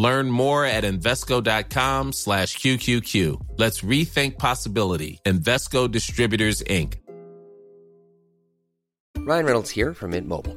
Learn more at Invesco.com slash QQQ. Let's rethink possibility. Investco Distributors, Inc. Ryan Reynolds here from Mint Mobile.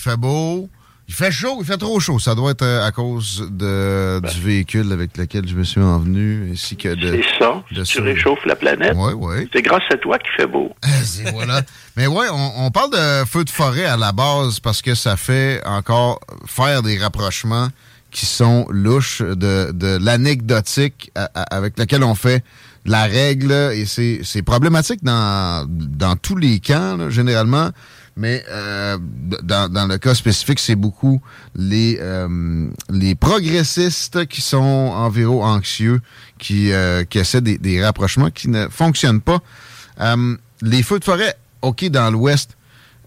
Il fait beau. Il fait chaud, il fait trop chaud. Ça doit être euh, à cause de, du véhicule avec lequel je me suis envenu, ainsi que de. C'est ça. de tu ça. réchauffes la planète. Oui, oui. C'est grâce à toi qu'il fait beau. C'est- voilà. Mais ouais, on, on parle de feu de forêt à la base parce que ça fait encore faire des rapprochements qui sont louches de, de l'anecdotique à- à- avec laquelle on fait la règle et c'est c'est problématique dans, dans tous les camps, là, généralement. Mais euh, dans, dans le cas spécifique, c'est beaucoup les, euh, les progressistes qui sont environ anxieux, qui, euh, qui essaient des, des rapprochements qui ne fonctionnent pas. Euh, les feux de forêt, OK, dans l'Ouest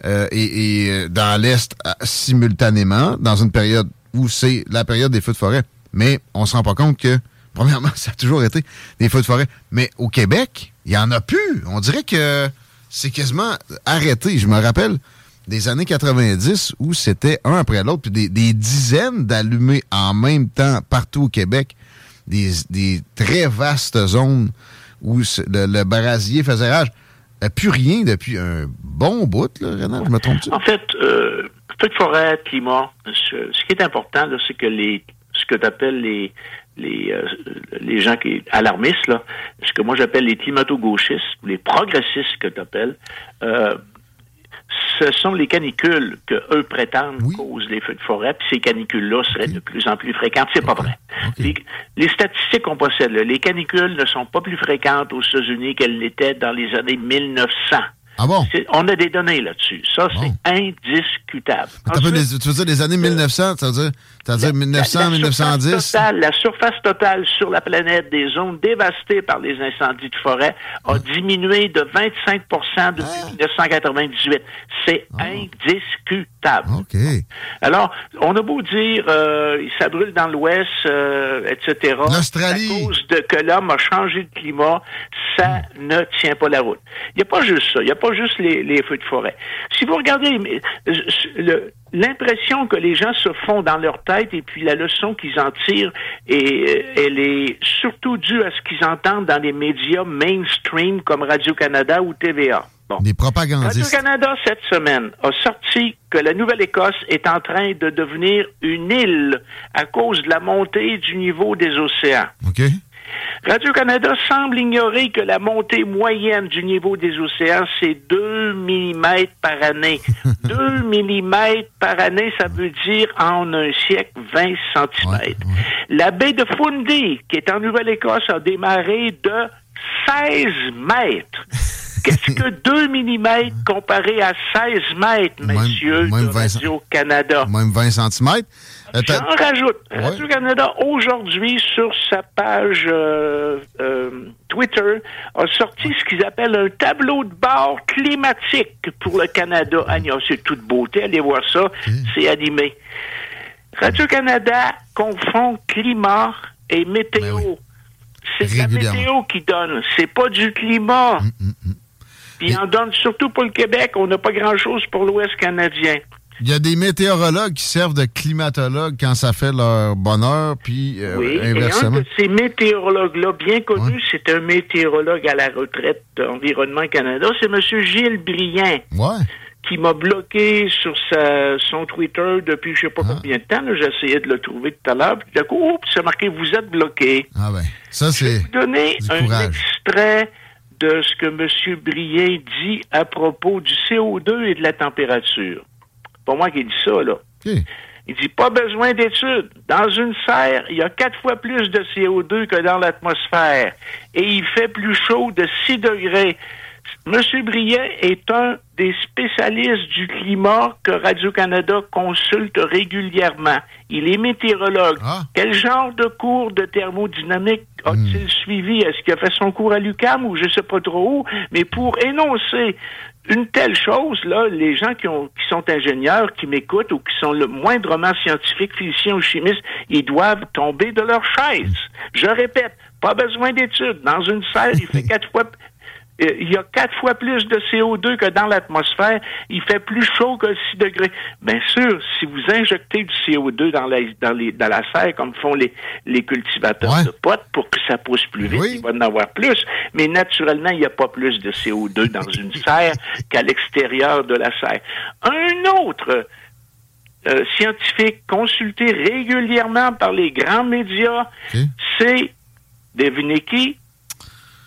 euh, et, et, euh, dans l'Est simultanément, dans une période où c'est la période des feux de forêt. Mais on se rend pas compte que, premièrement, ça a toujours été des feux de forêt. Mais au Québec, il y en a plus. On dirait que c'est quasiment arrêté. Je me rappelle des années 90 où c'était un après l'autre, puis des, des dizaines d'allumés en même temps partout au Québec. Des, des très vastes zones où le, le brasier faisait rage. A plus rien depuis un bon bout, là, Renan, je me trompe-tu? En fait, euh, feu de forêt, climat, ce, ce qui est important, c'est que les ce que tu appelles les les, euh, les gens qui alarmistes, là, ce que moi j'appelle les climato-gauchistes, ou les progressistes que tu appelles, euh, ce sont les canicules que eux prétendent causent les feux de forêt, puis ces canicules-là seraient de plus en plus fréquentes. C'est pas vrai. Les, les statistiques qu'on possède, là, les canicules ne sont pas plus fréquentes aux États-Unis qu'elles l'étaient dans les années 1900. Ah bon? On a des données là-dessus. Ça, c'est indiscutable. Tu veux dire les années 1900, ça veut dire, ça veut dire? 1900, La- la 1910? surface totale- la surface totale sur la planète des zones dévastées par les incendies de forêt a diminué de 25% depuis Ah. 1998. C'est indiscutable. OK. Alors, on a beau dire euh, ça brûle dans l'Ouest, euh, etc. L'Australie. À cause de que l'homme a changé de climat, ça ne tient pas la route. Il n'y a pas juste ça. Il n'y a pas juste les, les feux de forêt. Si vous regardez euh, l'impression que les gens se font dans leur tête et puis la leçon qu'ils en tirent, et, euh, elle est surtout due à ce qu'ils entendent dans les médias mainstream comme Radio-Canada ou TVA. Bon. Des propagandistes. Radio-Canada, cette semaine, a sorti que la Nouvelle-Écosse est en train de devenir une île à cause de la montée du niveau des océans. OK. Radio-Canada semble ignorer que la montée moyenne du niveau des océans, c'est 2 mm par année. 2 mm par année, ça veut dire en un siècle 20 cm. La baie de Fundy, qui est en Nouvelle-Écosse, a démarré de 16 mètres. Qu'est-ce que 2 mm comparé à 16 mètres, messieurs même de 20 Radio-Canada? Même 20 cm. J'en rajoute. Radio-Canada, aujourd'hui, sur sa page euh, euh, Twitter, a sorti ce qu'ils appellent un tableau de bord climatique pour le Canada. Ah, non, c'est toute beauté. Allez voir ça. C'est animé. Radio-Canada confond climat et météo. C'est la météo qui donne. C'est pas du climat. Puis il en donne surtout pour le Québec. On n'a pas grand-chose pour l'Ouest canadien. Il y a des météorologues qui servent de climatologues quand ça fait leur bonheur, puis euh, Oui, et un inversement. de ces météorologues-là, bien connu, c'est un météorologue à la retraite d'Environnement Canada, c'est M. Gilles Briand, Ouais. qui m'a bloqué sur sa, son Twitter depuis je sais pas Ah. combien de temps. essayé de le trouver tout à l'heure. Puis d'un coup, oups, c'est marqué vous êtes bloqué. Ah ben, ça c'est... vous donner du un courage. extrait de ce que M. Brier dit à propos du CO2 et de la température. Pas moi qui dis ça, là. Il dit pas besoin d'études. Dans une serre, il y a quatre fois plus de CO2 que dans l'atmosphère. Et il fait plus chaud de 6 degrés. M. Briet est un des spécialistes du climat que Radio-Canada consulte régulièrement. Il est météorologue. Ah. Quel genre de cours de thermodynamique a-t-il suivi? Est-ce qu'il a fait son cours à l'UCAM ou je sais pas trop où? Mais pour énoncer une telle chose, là, les gens qui, ont, qui sont ingénieurs, qui m'écoutent ou qui sont le moindrement scientifiques, physiciens ou chimistes, ils doivent tomber de leur chaise. Je répète, pas besoin d'études. Dans une serre, il fait quatre fois il y a quatre fois plus de CO2 que dans l'atmosphère. Il fait plus chaud que 6 degrés. Bien sûr, si vous injectez du CO2 dans la, dans les, dans la serre, comme font les, les cultivateurs Ouais. de potes, pour que ça pousse plus vite, Oui. il va en avoir plus. Mais naturellement, il n'y a pas plus de CO2 dans une serre qu'à l'extérieur de la serre. Un autre euh, scientifique consulté régulièrement par les grands médias, c'est, devinez qui?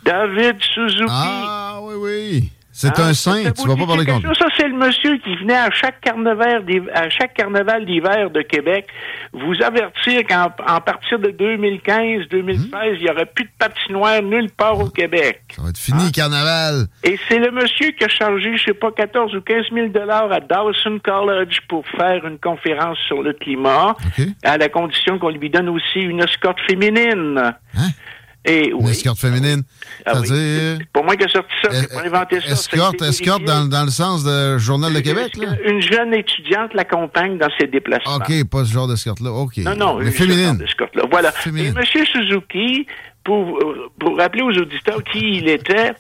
David Suzuki. Ah oui, oui. C'est un saint, Ça tu vas pas parler contre chose? Ça, c'est le monsieur qui venait à chaque carnaval d'hiv- à chaque carnaval d'hiver de Québec vous avertir qu'en en partir de 2015-2016, il n'y aurait plus de patinoire nulle part au Québec. Ça va être fini, carnaval. Et c'est le monsieur qui a chargé, je sais pas, 14 ou 15 000 dollars à Dawson College pour faire une conférence sur le climat, à la condition qu'on lui donne aussi une escorte féminine. Hein? Et Une oui. escorte féminine. Ah. C'est-à-dire... C'est pas moi qui ai sorti ça, j'ai pas inventé ça. a Escorte, escorte dans, dans le sens de Journal de Québec, là? qu'une jeune étudiante l'accompagne dans ses déplacements? OK, pas ce genre d'escorte-là. OK. Non, non, Mais une féminine. là. Voilà. Féminine. Et M. Suzuki, pour, euh, pour rappeler aux auditeurs qui il était,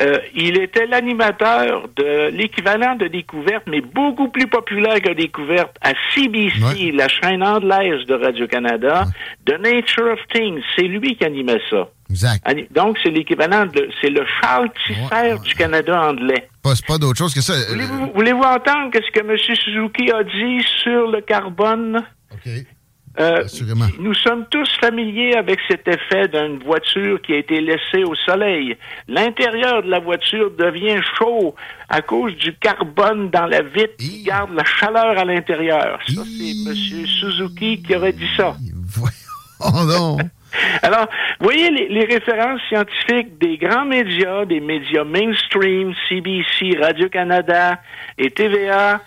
euh, il était l'animateur de l'équivalent de Découverte, mais beaucoup plus populaire que Découverte, à CBC, Ouais. la chaîne anglaise de Radio-Canada, The Nature of Things. C'est lui qui animait ça. Exact. Donc, c'est l'équivalent de... C'est le Charles Tisser Ouais, du Canada anglais. Pas, c'est pas d'autre chose que ça. Euh, Voulez-vous voulez-vous entendre ce que M. Suzuki a dit sur le carbone? OK. Euh, nous sommes tous familiers avec cet effet d'une voiture qui a été laissée au soleil. L'intérieur de la voiture devient chaud à cause du carbone dans la vitre qui garde la chaleur à l'intérieur. Ça, c'est. M. Suzuki qui aurait dit ça. Voyons donc. Alors, vous voyez les, les références scientifiques des grands médias, des médias mainstream, CBC, Radio-Canada et TVA,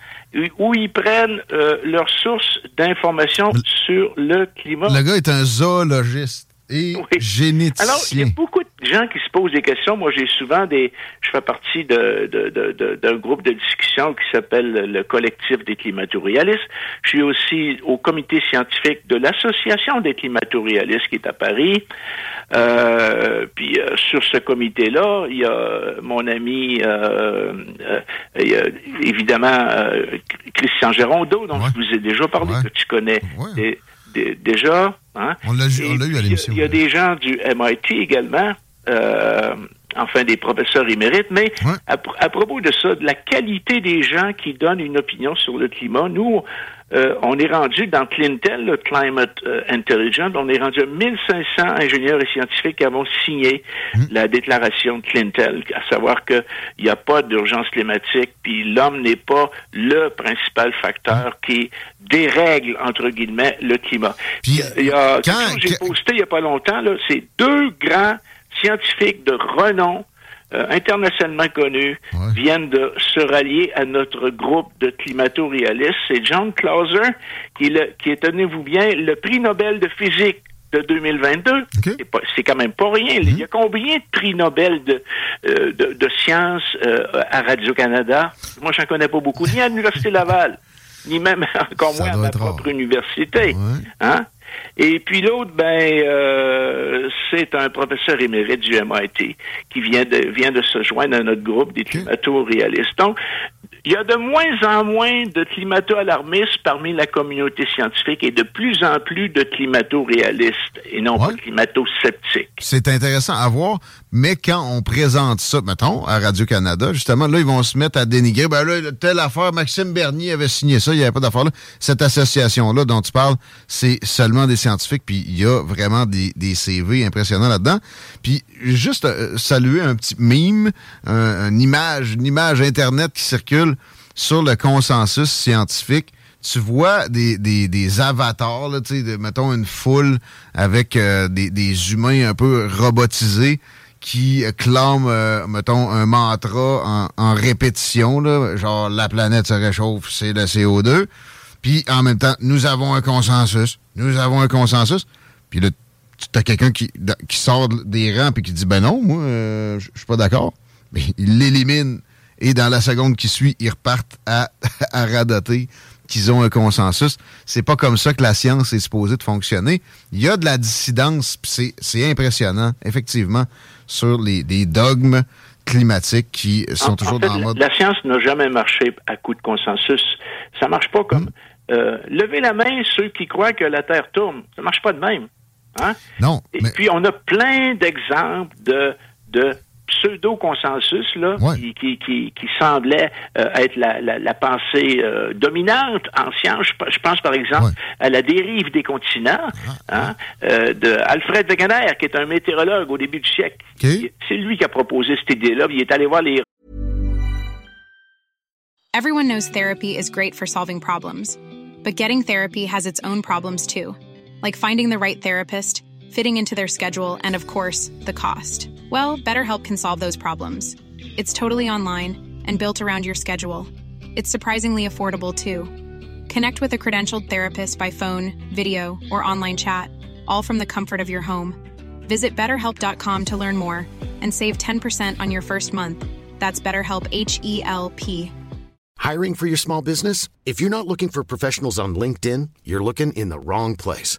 où- ils prennent euh, leurs sources d'informations sur le climat. Le gars est un zoologiste et Oui. Alors, il y généticien. a beaucoup de gens qui se posent des questions. Moi, j'ai souvent des... Je fais partie de- de- de- de- d'un groupe de discussion qui s'appelle le collectif des climatorialistes. Je suis aussi au comité scientifique de l'Association des climatorialistes qui est à Paris. Euh, puis euh, sur ce comité-là, il y a mon ami, euh, euh, il y a évidemment euh, Christian Gérondeau, dont Ouais. je vous ai déjà parlé, Ouais. que tu connais Ouais. Déjà. Hein? On l'a eu à l'émission. Il y a des gens du MIT également, euh, enfin des professeurs émérites, mais Ouais. à, à propos de ça, de la qualité des gens qui donnent une opinion sur le climat, nous, euh, on est rendu dans Clintel, le Climate euh, Intelligence, on est rendu à 1500 ingénieurs et scientifiques qui avons signé Hmm. la déclaration de Clintel, à savoir qu'il n'y a pas d'urgence climatique, puis l'homme n'est pas le principal facteur Hmm. qui dérègle, entre guillemets, le climat. Puis, il y a quand- j'ai posté il n'y a pas longtemps, là, c'est deux grands scientifiques de renom euh, internationalement connus Ouais. viennent de se rallier à notre groupe de climato-réalistes. C'est John Clauser, qui est, le- qui est, tenez-vous bien, le prix Nobel de physique de 2022. OK. Mhm. C'est pas- C'est quand même pas rien. Il y a combien de prix Nobel de, euh, de, de sciences euh, à Radio-Canada? Moi, j'en connais pas beaucoup, ni à l'Université Laval, ni même encore Ça moins à ma rare. propre université. Ouais. Hein? Et puis l'autre, ben, euh, c'est un professeur émérite du MIT qui vient de vient de se joindre à notre groupe des climato-réalistes. Donc, il y a de moins en moins de climato-alarmistes parmi la communauté scientifique et de plus en plus de climato-réalistes et non pas climato-sceptiques. C'est intéressant à voir, mais quand on présente ça, mettons, à Radio-Canada, justement, là, ils vont se mettre à dénigrer. Ben là, telle affaire, Maxime Bernier avait signé ça, il n'y avait pas d'affaire là. Cette association-là dont tu parles, c'est seulement des scientifiques, puis il y a vraiment des, des CV impressionnants là-dedans. Puis juste euh, saluer un petit mime, une image, une image Internet qui circule sur le consensus scientifique, tu vois des, des, des avatars, là, de, mettons une foule avec euh, des, des, humains un peu robotisés qui clament, euh, mettons, un mantra en, répétition, là, genre la planète se réchauffe, c'est le CO2. Puis en même temps, nous avons un consensus. Nous avons un consensus. Puis là, tu as quelqu'un qui, qui sort des rangs et qui dit Ben non, moi, euh, je suis pas d'accord. Mais il l'élimine et dans la seconde qui suit, ils repartent à, à radoter qu'ils ont un consensus. C'est pas comme ça que la science est supposée de fonctionner. Il y a de la dissidence, c'est impressionnant, effectivement, sur les, dogmes climatiques qui sont toujours dans le mode... La science n'a jamais marché à coup de consensus. Ça marche pas comme... Hmm. Euh, levez la main ceux qui croient que la Terre tourne. Ça marche pas de même. Hein? Non. Et puis, on a plein d'exemples de, de pseudo-consensus là, qui, qui, qui, qui, semblait euh, être la, la, la pensée euh, dominante en science. Je, pense par exemple à la dérive des continents ah, hein, euh, de Alfred Wegener, qui est un météorologue au début du siècle. C'est lui qui a proposé cette idée-là. Il est allé voir les... Everyone knows therapy is great for solving problems, but getting therapy has its own problems too, like finding the right therapist, fitting into their schedule, and of course, the cost. Well, BetterHelp can solve those problems. It's totally online and built around your schedule. It's surprisingly affordable too. Connect with a credentialed therapist by phone, video, or online chat, all from the comfort of your home. Visit betterhelp.com to learn more and save 10% on your first month. That's BetterHelp H E L P. Hiring for your small business? If you're not looking for professionals on LinkedIn, you're looking in the wrong place.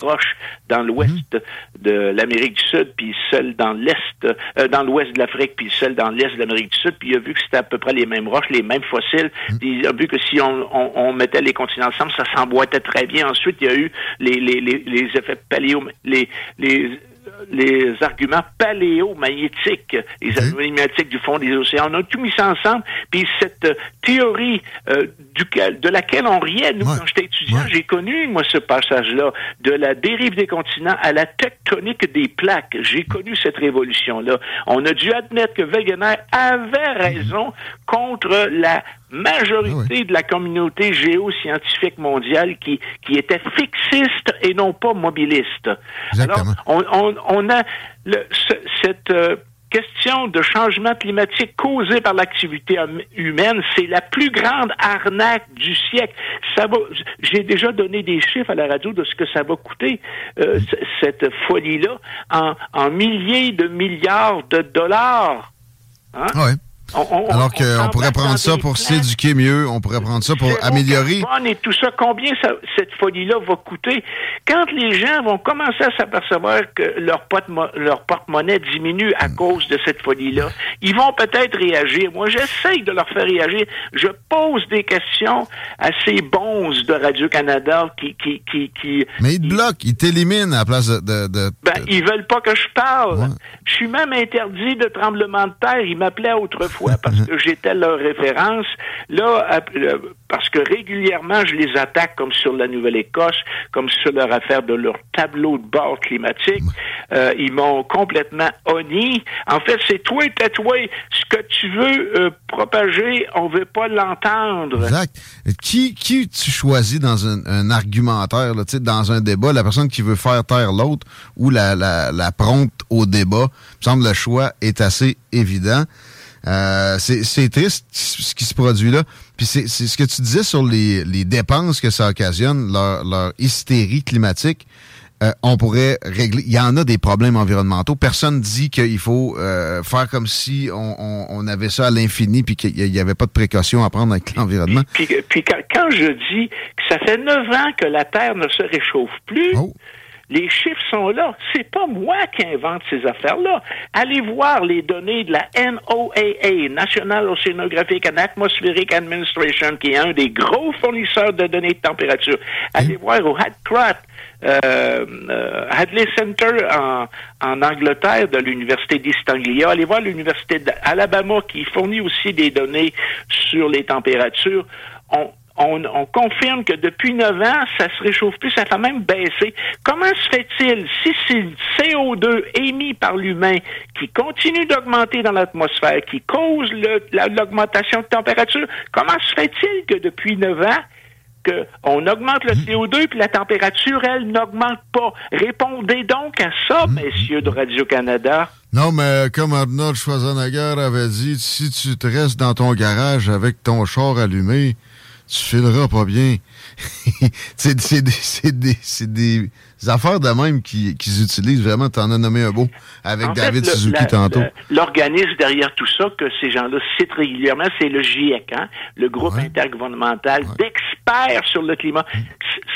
Proche dans l'ouest mhm. de l'Amérique du Sud, puis seul dans l'est, euh, dans l'ouest de l'Afrique, puis seul dans l'est de l'Amérique du Sud, puis il a vu que c'était à peu près les mêmes roches, les mêmes fossiles, puis il a vu que si on, on, on mettait les continents ensemble, ça s'emboîtait très bien. Ensuite, il y a eu les, les, les, les effets paléo, les, les les arguments paléomagnétiques, les anomalies magnétiques du fond des océans. On a tout mis ça ensemble. Puis cette euh, théorie euh, duquel, de laquelle on riait, nous, quand j'étais étudiant, j'ai connu, moi, ce passage-là, de la dérive des continents à la tectonique des plaques. J'ai connu cette révolution-là. On a dû admettre que Wegener avait raison contre la majorité ah de la communauté géoscientifique mondiale qui, qui était fixiste et non pas mobiliste. Alors, on, on, on a le, cette euh, question de changement climatique causé par l'activité hum, humaine, c'est la plus grande arnaque du siècle. Ça va, j'ai déjà donné des chiffres à la radio de ce que ça va coûter euh, cette folie-là en, en milliers de milliards de dollars. Hein? Alors qu'on pourrait prendre ça pour s'éduquer mieux, on pourrait prendre ça pour améliorer. Et tout ça, combien cette folie-là va coûter? Quand les gens vont commencer à s'apercevoir que leur, porte-monnaie diminue à hmm. cause de cette folie-là, ils vont peut-être réagir. Moi, j'essaye de leur faire réagir. Je pose des questions à ces bons de Radio-Canada qui, qui, qui, Mais ils te bloquent, ils t'éliminent à la place de... de, ben, ils veulent pas que je parle. Je suis même interdit de tremblement de terre. Ils m'appelaient autrefois parce que j'étais leur référence. Là, parce que régulièrement, je les attaque comme sur la Nouvelle-Écosse, comme sur leur affaire de leur tableau de bord climatique. Euh, ils m'ont complètement honni. En fait, c'est toi et toi. Ce que tu veux euh, propager, on veut pas l'entendre. Exact. Qui, qui tu choisis dans un, argumentaire, là, dans un débat, la personne qui veut faire taire l'autre ou la, la, la prompte au débat? Il me semble que le choix est assez évident. Euh, c'est triste ce qui se produit là. Puis c'est ce que tu disais sur les, les dépenses que ça occasionne, leur, leur hystérie climatique. Euh, on pourrait régler. Il y en a des problèmes environnementaux. Personne dit qu'il faut euh, faire comme si on, on, avait ça à l'infini puis qu'il n'y avait pas de précautions à prendre avec l'environnement. Puis, puis, quand, je dis que ça fait neuf ans que la Terre ne se réchauffe plus, oh. Les chiffres sont là. C'est pas moi qui invente ces affaires-là. Allez voir les données de la NOAA, National Oceanographic and Atmospheric Administration, qui est un des gros fournisseurs de données de température. Allez voir au Hadcrat, euh, euh, Hadley Center en, en Angleterre de l'Université d'East Anglia. Allez voir l'Université d'Alabama qui fournit aussi des données sur les températures. On, on, confirme que depuis 9 ans, ça se réchauffe plus, ça a même baissé. Comment se fait-il, si c'est le CO2 émis par l'humain qui continue d'augmenter dans l'atmosphère, qui cause l'augmentation de température, comment se fait-il que depuis 9 ans, qu'on augmente le CO2 puis la température, elle, n'augmente pas? Répondez donc à ça, mmh. messieurs de Radio-Canada. Non, mais comme Arnold Schwarzenegger avait dit, si tu te restes dans ton garage avec ton char allumé, tu fileras pas bien. c'est des, des, affaires de même qu'ils utilisent vraiment. Tu en as nommé un beau avec David Suzuki tantôt. L'organisme derrière tout ça, que ces gens-là citent régulièrement, c'est le GIEC, hein, le groupe intergouvernemental d'experts sur le climat.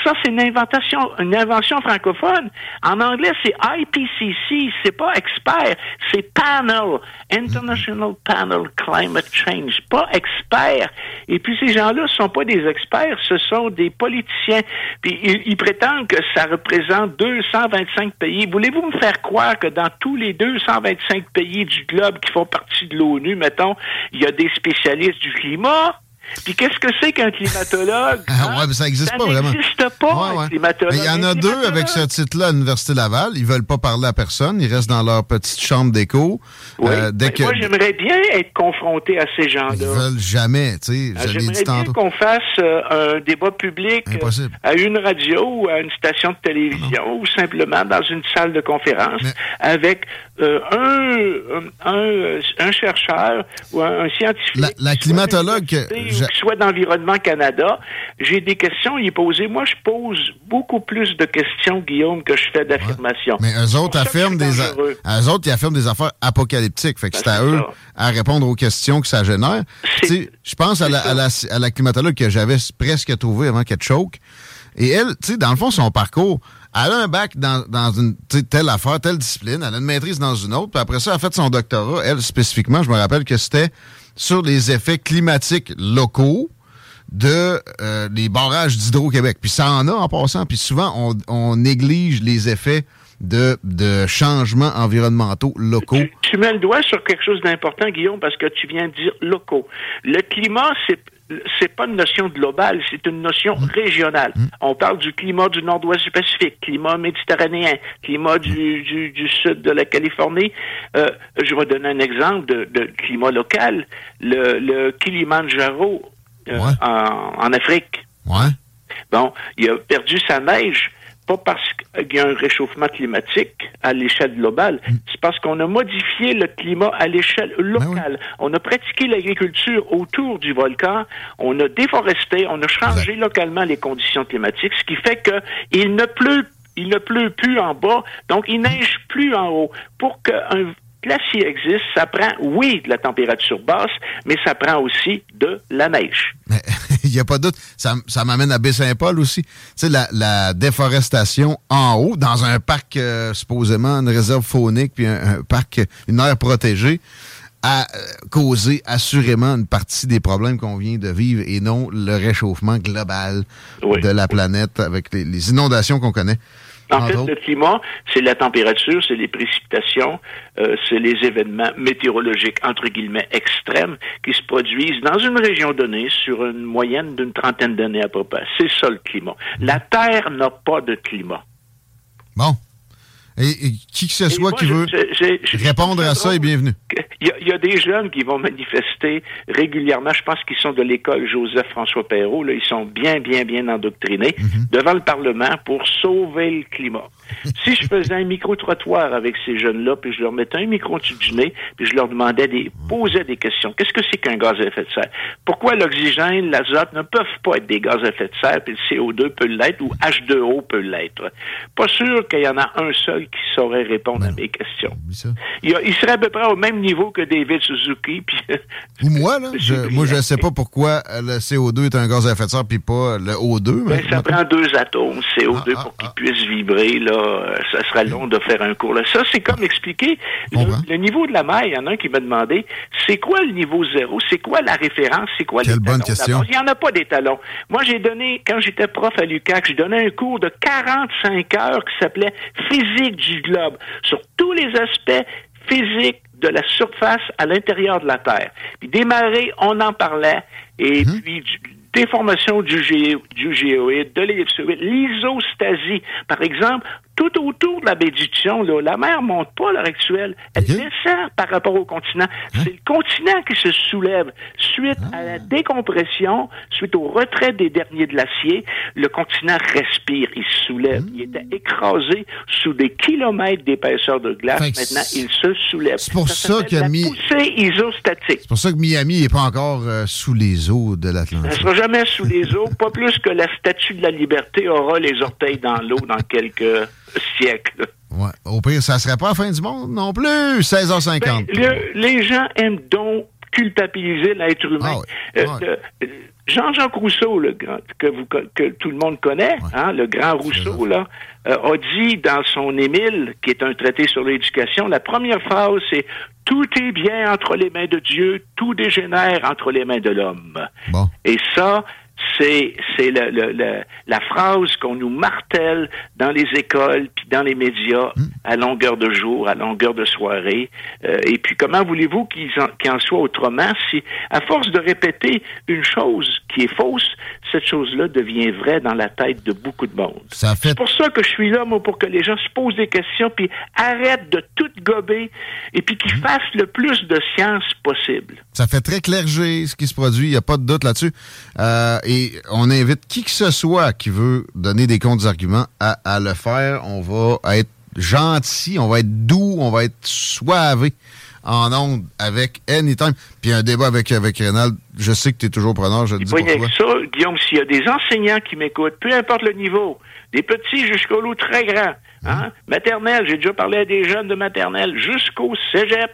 Ça, c'est une invention, une invention francophone. En anglais, c'est IPCC, c'est pas expert, c'est panel, International Panel Climate Change, pas expert. Et puis ces gens-là sont pas des experts, ce sont des politiciens. Puis ils, prétendent que ça représente 225 pays. Voulez-vous me faire croire que dans tous les 225 pays du globe qui font partie de l'ONU, mettons, il y a des spécialistes du climat? Puis qu'est-ce que c'est qu'un climatologue? Ah, ouais, mais ça n'existe pas vraiment. Ça n'existe pas, un climatologue. Il y en a deux avec ce titre-là à l'Université Laval. Ils veulent pas parler à personne. Ils restent dans leur petite chambre d'écho. Oui. Euh, dès que... Moi, j'aimerais bien être confronté à ces gens-là. Ils veulent jamais, tu sais. Ah, j'aimerais bien qu'on fasse euh, un débat public euh, à une radio ou à une station de télévision ou simplement dans une salle de conférence avec un, un, un, chercheur ou un, scientifique. La, la climatologue soit d'Environnement Canada, j'ai des questions à y poser. Moi, je pose beaucoup plus de questions, Guillaume, que je fais d'affirmations. Mais eux autres affirment des, eux autres, ils affirment des affaires apocalyptiques. Fait que ben, c'est à eux à répondre aux questions que ça génère. Je pense à la, à, la, à la, climatologue que j'avais presque trouvée avant qu'elle choke. Et elle, tu sais, dans le fond, son parcours, elle a un bac dans, dans une telle affaire, telle discipline, elle a une maîtrise dans une autre, puis après ça, elle a fait son doctorat. Elle, spécifiquement, je me rappelle que c'était sur les effets climatiques locaux de euh, les barrages d'Hydro-Québec. Puis ça en a en passant, puis souvent on, on néglige les effets de, de changements environnementaux locaux. Tu, tu, mets le doigt sur quelque chose d'important, Guillaume, parce que tu viens de dire locaux. Le climat, c'est c'est pas une notion globale, c'est une notion mm. régionale. Mm. On parle du climat du nord-ouest du Pacifique, climat méditerranéen, climat du, du, du sud de la Californie. Euh, je vais donner un exemple de, de climat local. Le, le Kilimanjaro euh, en, en, Afrique. Ouais. Bon, il a perdu sa neige pas parce qu'il y a un réchauffement climatique à l'échelle globale, mm. c'est parce qu'on a modifié le climat à l'échelle ben locale. On a pratiqué l'agriculture autour du volcan, on a déforesté, on a changé localement les conditions climatiques, ce qui fait qu'il ne pleut il ne pleut plus en bas, donc il neige plus en haut. Pour qu'un glacier existe, ça prend, oui, de la température basse, mais ça prend aussi de la neige. Il n'y a pas de doute. Ça, m'amène à Baie-Saint-Paul aussi. Tu sais, la, déforestation en haut, dans un parc, euh, supposément, une réserve faunique, puis un, parc, une aire protégée, a euh, causé assurément une partie des problèmes qu'on vient de vivre et non le réchauffement global de la planète avec les inondations qu'on connaît. En fait, le climat, c'est la température, c'est les précipitations, euh, c'est les événements météorologiques, entre guillemets, extrêmes, qui se produisent dans une région donnée sur une moyenne d'une trentaine d'années à peu près. C'est ça le climat. La Terre n'a pas de climat. Bon. Et, qui que ce soit qui veut répondre à ça est bienvenu. Il y, a, il y, a, des jeunes qui vont manifester régulièrement. Je pense qu'ils sont de l'école Joseph-François Perrault. Là, ils sont bien, bien, bien endoctrinés Mhm. devant le Parlement pour sauver le climat. si je faisais un micro-trottoir avec ces jeunes-là, puis je leur mettais un micro dessus du nez, puis je leur demandais des, posais des questions. Qu'est-ce que c'est qu'un gaz à effet de serre? Pourquoi l'oxygène, l'azote ne peuvent pas être des gaz à effet de serre, puis le CO2 peut l'être, ou H2O peut l'être? Pas sûr qu'il y en a un seul qui saurait répondre à mes questions. Il, y a- il serait à peu près au même niveau que David Suzuki, puis... Ou moi, là. Je- moi, je ne sais pas pourquoi le CO2 est un gaz à effet de serre puis pas le O2. Ben, ça prend deux atomes CO2 Ah, pour qu'ils puissent vibrer. Là, Euh, ça serait long de faire un cours. Là. Ça, c'est comme expliquer le, le niveau de la mer. Il y en a un qui m'a demandé, c'est quoi le niveau zéro? C'est quoi la référence? C'est quoi Quelle l'étalon bonne question. Il n'y en a pas d'étalon. Moi, j'ai donné, quand j'étais prof à l'UQAC, j'ai donné un cours de 45 heures qui s'appelait Physique du globe sur tous les aspects physiques de la surface à l'intérieur de la Terre. Puis des marées, on en parlait, et puis du- déformation du, du géoïde, de l'ellipsoïde, l'isostasie. Par exemple, tout autour de la baie du là, la mer monte pas à l'heure actuelle. Elle descend par rapport au continent. C'est le continent qui se soulève. Suite à la décompression, suite au retrait des derniers glaciers, le continent respire, il se soulève. Il était écrasé sous des kilomètres d'épaisseur de glace. Fait Maintenant, il se soulève. C'est pour ça qu'il a mis- isostatique. C'est pour ça que Miami n'est pas encore euh, sous les eaux de Elle l'Atlantique. sera jamais sous les eaux, pas plus que la statue de la liberté aura les orteils dans l'eau dans quelques siècles. Ouais. Au pire, ça serait pas la fin du monde non plus. 16h50. Ben, le- les gens aiment donc culpabiliser l'être humain. Ah. Euh, euh, Jean-Jacques Rousseau, le grand, que, vous, que tout le monde connaît, hein, le grand Rousseau, là, euh, a dit dans son Émile, qui est un traité sur l'éducation, la première phrase, c'est Tout est bien entre les mains de Dieu, tout dégénère entre les mains de l'homme. Bon. Et ça, c'est c'est le- le- le- la phrase qu'on nous martèle dans les écoles puis dans les médias Hmm. à longueur de jour, à longueur de soirée. Euh, et puis comment voulez-vous qu'il en, qu'il en soit autrement si, à force de répéter une chose qui est fausse, cette chose-là devient vraie dans la tête de beaucoup de monde? Ça fait C'est pour ça que je suis là, moi, pour que les gens se posent des questions puis arrêtent de tout gober et puis Hmm. qu'ils fassent le plus de science possible. Ça fait très clergé ce qui se produit, il n'y a pas de doute là-dessus. Euh, et on invite qui que ce soit qui veut donner des comptes arguments à, à le faire. On va être gentil, on va être doux, on va être soivé en ondes avec Anytime. Puis un débat avec, avec je sais que tu es toujours preneur, je te dis ça, Guillaume, s'il y a des enseignants qui m'écoutent, peu importe le niveau, des petits jusqu'au loup très grand, hein, maternelle, j'ai déjà parlé à des jeunes de maternelle, jusqu'au cégep,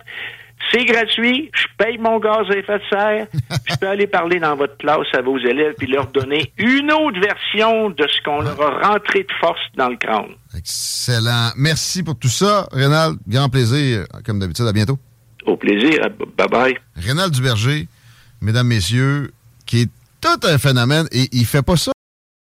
c'est gratuit, je paye mon gaz à effet de serre, je peux aller parler dans votre classe à vos élèves puis leur donner une autre version de ce qu'on leur a rentré de force dans le crâne. Excellent. Merci pour tout ça, Rénal. Grand plaisir, comme d'habitude. À bientôt. Au plaisir, bye bye. Rénal Duberger, mesdames, messieurs, qui est tout un phénomène et il fait pas ça